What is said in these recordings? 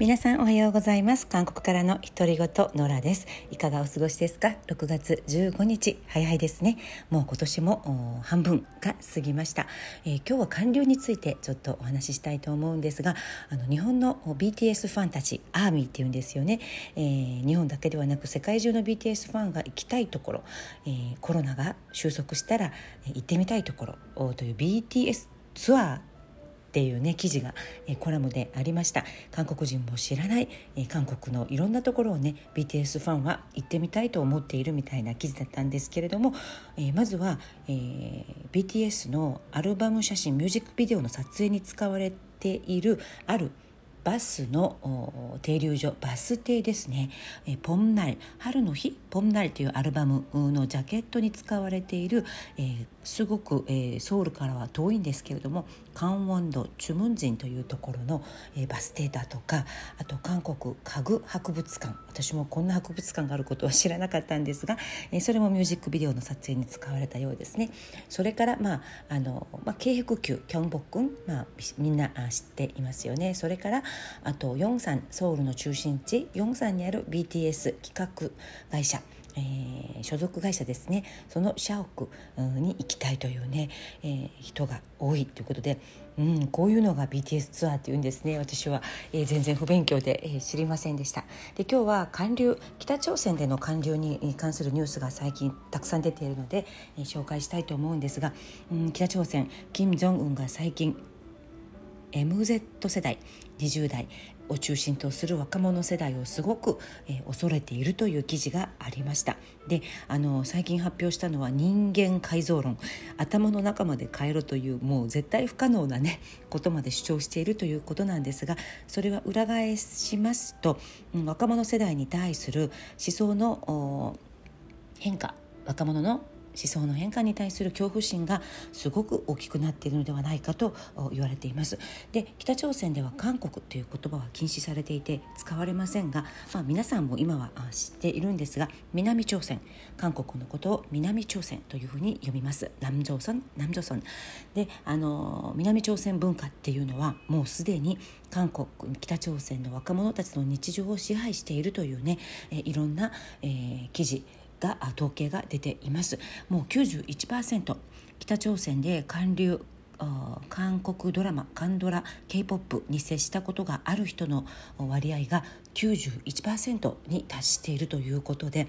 皆さんおはようございます。韓国からの独り言ノラです。いかがお過ごしですか？6月15日。早いですね。もう今年も半分が過ぎました、えー、今日は韓流についてちょっとお話ししたいと思うんですがあの日本の BTS ファンたちアーミーっていうんですよね、えー、日本だけではなく世界中の BTS ファンが行きたいところ、えー、コロナが収束したら行ってみたいところという BTS ツアーっていうね記事が、えコラムでありました。韓国人も知らない、え韓国のいろんなところをね BTS ファンは行ってみたいと思っているみたいな記事だったんですけれども、えまずは、えー、BTS のアルバム写真ミュージックビデオの撮影に使われているあるバスの停留所バス停ですね「えポンナル春の日ポンナル」というアルバムのジャケットに使われている、えー、すごく、えー、ソウルからは遠いんですけれどもカンウォンドチュムンジンというところの、えー、バス停だとかあと韓国家具博物館。私もこんな博物館があることは知らなかったんですが、えー、それもミュージックビデオの撮影に使われたようですね。それからまああの、まあ、京北急キョンボックン、まあ、みんな知っていますよね。それからあとヨンサンソウルの中心地ヨンサンにある BTS 企画会社えー、所属会社ですね。その社屋に行きたいというね、えー、人が多いということで、うん、こういうのが BTS ツアーっていうんですね。私は、えー、全然不勉強で、えー、知りませんでした。で今日は韓流北朝鮮での韓流に関するニュースが最近たくさん出ているので、えー、紹介したいと思うんですが、うん、北朝鮮金正恩が最近 MZ 世代20代を中心とする若者世代をすごく、えー、恐れているという記事がありました。であの最近発表したのは人間改造論。頭の中まで変えろというもう絶対不可能なねことまで主張しているということなんですがそれは裏返しますと、うん、若者世代に対する思想の変化若者の想の変化に対する恐怖心がすごく大きくなっているのではないかと言われています。で北朝鮮では韓国という言葉は禁止されていて使われませんが、まあ、皆さんも今は知っているんですが南朝鮮韓国のことを南朝鮮というふうに呼びます。南朝鮮南朝鮮であの南朝鮮文化っていうのはもうすでに韓国北朝鮮の若者たちの日常を支配しているというねいろんな、えー、記事が統計が出ています。もう91%北朝鮮で韓流韓国ドラマ韓ドラ k p o p に接したことがある人の割合が91%に達しているということで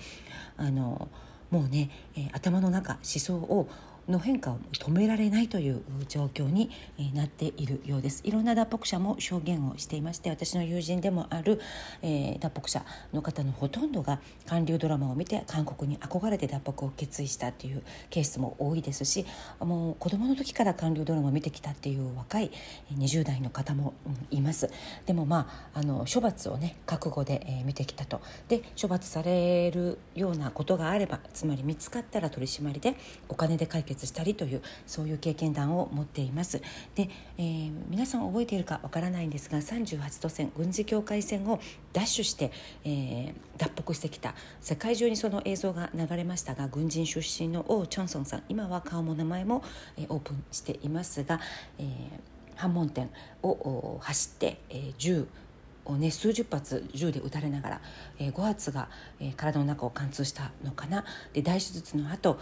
あのもうね、え、頭の中思想をの変化を止められないという状況になっているようです。いろんな脱北者も証言をしていまして私の友人でもある、えー、脱北者の方のほとんどが韓流ドラマを見て韓国に憧れて脱北を決意したというケースも多いですしもう子供の時から韓流ドラマを見てきたっていう若い20代の方もいます。でもまああの処罰をね覚悟で、えー、見てきたと。で処罰されるようなことがあればつまり見つかったら取り締まりでお金で解決決したりというそういう経験談を持っています。で、えー、皆さん覚えているかわからないんですが38度線軍事境界線をダッシュして、えー、脱北してきた世界中にその映像が流れましたが軍人出身の王チョンソンさん今は顔も名前も、えー、オープンしていますが、えー、反問店を走って、えー、銃をね数十発銃で撃たれながら、えー、5発が、えー、体の中を貫通したのかな。で大手術の後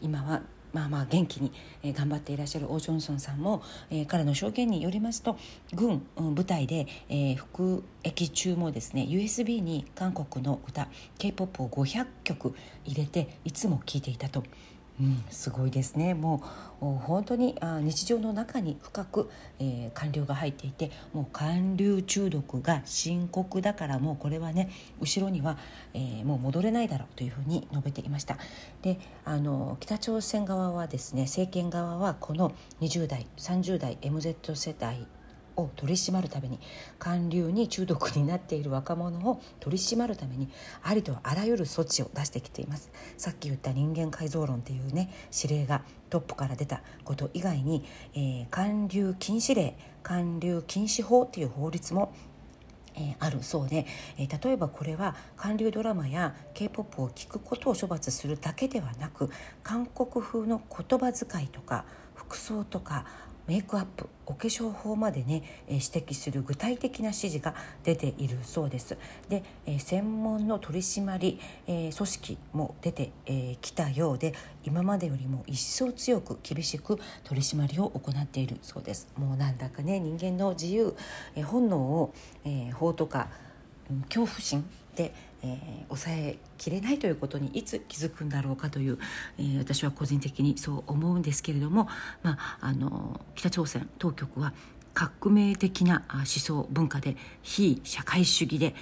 今はまあまあ元気に頑張っていらっしゃるオー・ジョンソンさんも、えー、彼の証言によりますと軍部隊で、え、服役中もですね USB に韓国の歌 k p o p を500曲入れていつも聴いていたと。うん、すごいですね。もう本当にあ日常の中に深く、えー、寒流が入っていてもう寒流中毒が深刻だからもうこれはね後ろには、えー、もう戻れないだろうというふうに述べていました。であの北朝鮮側はですね政権側はこの20代30代 MZ 世代を取り締まるために韓流に中毒になっている若者を取り締まるためにありとあらゆる措置を出してきています。さっき言った人間改造論っていうね指令がトップから出たこと以外に、えー、韓流禁止令韓流禁止法っていう法律もえー、あるそうで、えー、例えばこれは韓流ドラマや k p o p を聴くことを処罰するだけではなく韓国風の言葉遣いとか服装とかメイクアップお化粧法までね、え指摘する具体的な指示が出ているそうです。で、え専門の取締り、え組織も出てき、たようで今までよりも一層強く厳しく取り締まりを行っているそうです。もうなんだかね人間の自由、え本能を、え法とか、恐怖心で、えー、抑えきれないということにいつ気づくんだろうかという、えー、私は個人的にそう思うんですけれども、まあ、あの北朝鮮当局は革命的な思想文化で非社会主義で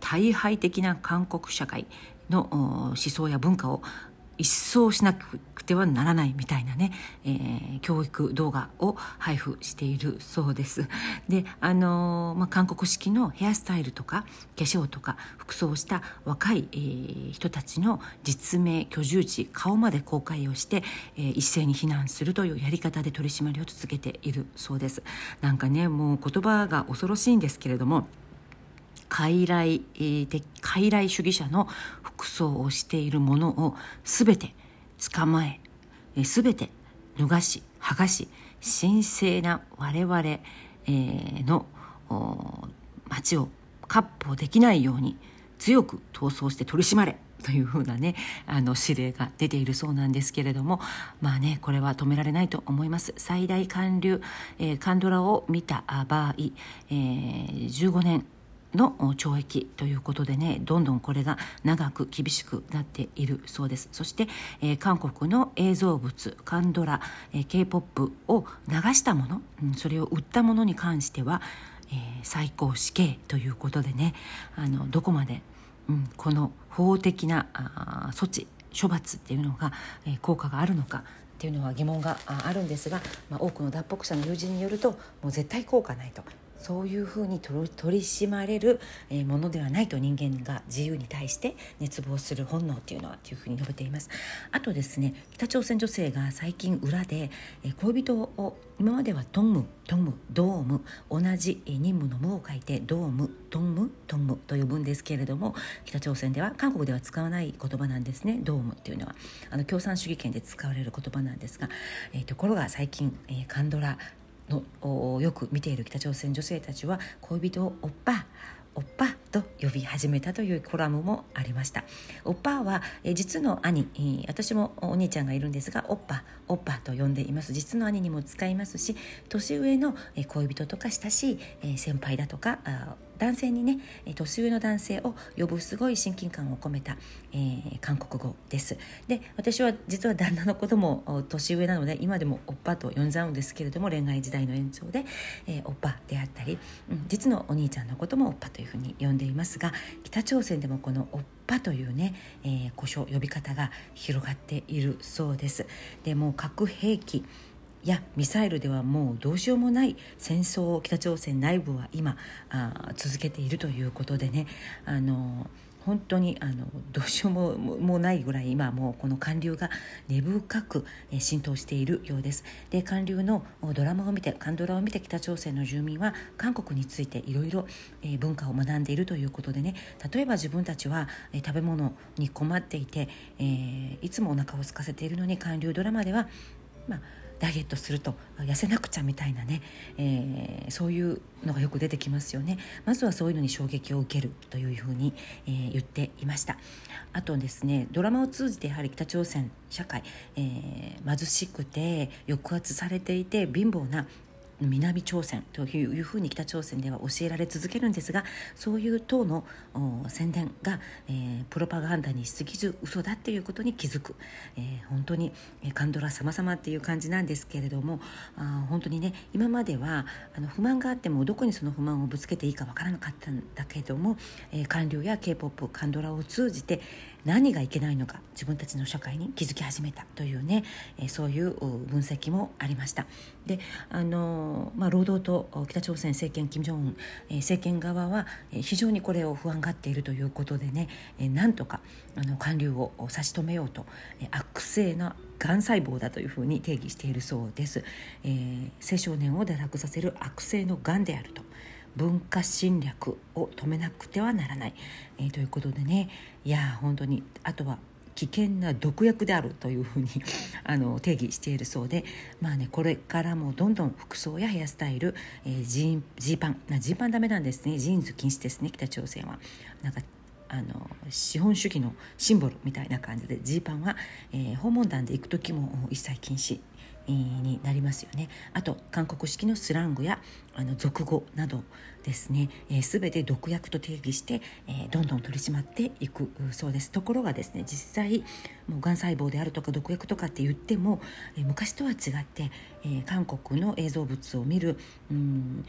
大敗的な韓国社会の思想や文化を一掃しなくてはならないみたいなね、えー、教育動画を配布しているそうです。で、あのー、まあ、韓国式のヘアスタイルとか化粧とか服装をした若い、えー、人たちの実名、居住地、顔まで公開をして、えー、一斉に避難するというやり方で取り締まりを続けているそうです。なんかね、もう言葉が恐ろしいんですけれども、傀儡傀儡主義者の服装をしているものを全て捕まえ全て脱がし剥がし神聖な我々の町を割歩できないように強く闘争して取り締まれというふうなねあの指令が出ているそうなんですけれどもまあねこれは止められないと思います。最大韓流、えー、カンドラを見た場合、えー、15年の懲役ということでねどんどんこれが長く厳しくなっているそうです。そして、えー、韓国の映像物カンドラ、えー、k p o p を流したもの、うん、それを売ったものに関しては、えー、最高死刑ということでねあのどこまで、うん、この法的なあ措置処罰っていうのが、えー、効果があるのかっていうのは疑問があるんですが、まあ、多くの脱北者の友人によるともう絶対効果ないと。そういうふうに取り締まれるものではないと人間が自由に対して熱望する本能っていうのはというふうに述べています。あとですね北朝鮮女性が最近裏で恋人を今まではトムトムドーム同じ任務の無を書いてドームトムトムと呼ぶんですけれども北朝鮮では韓国では使わない言葉なんですね。ドームっていうのは。あの共産主義圏で使われる言葉なんですが、えー、ところが最近、えー、カンドラのよく見ている北朝鮮女性たちは恋人をおっぱおっぱと呼び始めたというコラムもありました。おっぱはえ実の兄私もお兄ちゃんがいるんですがおっぱおっぱと呼んでいます。実の兄にも使いますし年上の恋人とか親しい先輩だとか男性にね年上の男性を呼ぶすごい親近感を込めた、えー、韓国語です。で私は実は旦那のことも年上なので今でもおっぱと呼んじゃうんですけれども恋愛時代の延長で、えー、おっぱであったり、うん、実のお兄ちゃんのこともおっぱというふうに呼んでいますが北朝鮮でもこのおっぱというね、えー、故障呼び方が広がっているそうです。でも核兵器やミサイルではもうどうしようもない戦争を北朝鮮内部は今あ続けているということでねあの本当にあのどうしようももないぐらい今もうこの韓流が根深く浸透しているようです。で韓流のドラマを見て韓ドラを見て北朝鮮の住民は韓国についていろいろ文化を学んでいるということでね。例えば自分たちは食べ物に困っていて、えー、いつもお腹を空かせているのに韓流ドラマではまあダイエットすると痩せなくちゃみたいなね、えー、そういうのがよく出てきますよね。まずはそういうのに衝撃を受けるというふうに、えー、言っていました。あとですねドラマを通じてやはり北朝鮮社会、えー、貧しくて抑圧されていて貧乏な南朝鮮というふうに北朝鮮では教えられ続けるんですがそういう党の宣伝が、えー、プロパガンダにしすぎず嘘だっていうことに気づく、えー、本当にカンドラ様々っていう感じなんですけれどもあ本当にね今まではあの不満があってもどこにその不満をぶつけていいかわからなかったんだけども、えー、官僚や k p o p カンドラを通じて何がいけないのか自分たちの社会に気づき始めたというね、えそういう分析もありました。であの、まあ、労働と北朝鮮政権金正恩、え政権側は、非常にこれを不安がっているということでね、えなんとかあの官僚を差し止めようと、え悪性ながん細胞だというふうに定義しているそうです、えー、青少年を堕落させる悪性のがんであると文化侵略を止めなくてはならない、えー、ということでね。いや本当にあとは危険な毒薬であるというふうに あの定義しているそうで、まあね、これからもどんどん服装やヘアスタイル、えー、ジージーパン。ジーパンダメなんですね。ジーンズ禁止ですね。北朝鮮は。なんかあの資本主義のシンボルみたいな感じでジーパンは、えー、訪問団で行く時も一切禁止。になりますよね。あと韓国式のスラングやあの俗語などですね、えー、全て毒薬と定義して、えー、どんどん取り締まっていくそうです。ところがですね実際もうがん細胞であるとか毒薬とかって言っても、えー、昔とは違って、えー、韓国の映像物を見るうん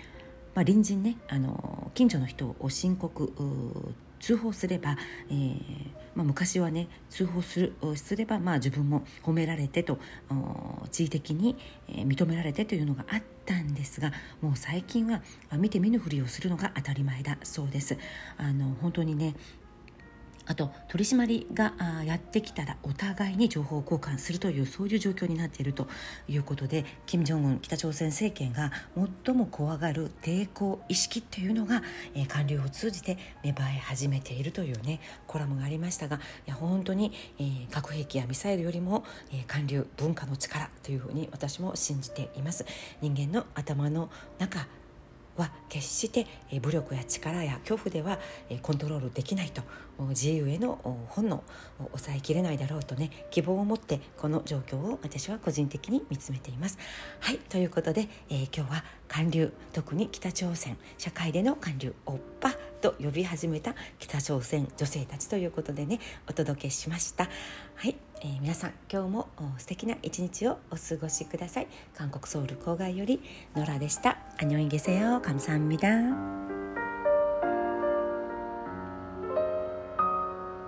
まあ、隣人ねあの近所の人を申告通報すれば、えーまあ、昔はね通報するすれば、まあ、自分も褒められてと地位的に、えー、認められてというのがあったんですがもう最近は見て見ぬふりをするのが当たり前だそうです。あの本当にねあと取り締まりがやってきたらお互いに情報交換するというそういう状況になっているということで金正恩北朝鮮政権が最も怖がる抵抗意識というのが、えー、官僚を通じて芽生え始めているというねコラムがありましたがいや本当に、えー、核兵器やミサイルよりも、えー、官僚文化の力というふうに私も信じています。人間の頭の中は決して武力や力や恐怖ではコントロールできないと自由への本能を抑えきれないだろうとね希望を持ってこの状況を私は個人的に見つめています。はいということで、えー、今日は韓流特に北朝鮮社会での韓流おっぱと呼び始めた北朝鮮女性たちということでねお届けしました。はい、えー、皆さん今日も素敵な一日をお過ごしください。韓国ソウル郊外よりノラでした。アニョンゲセヨ神さんみだ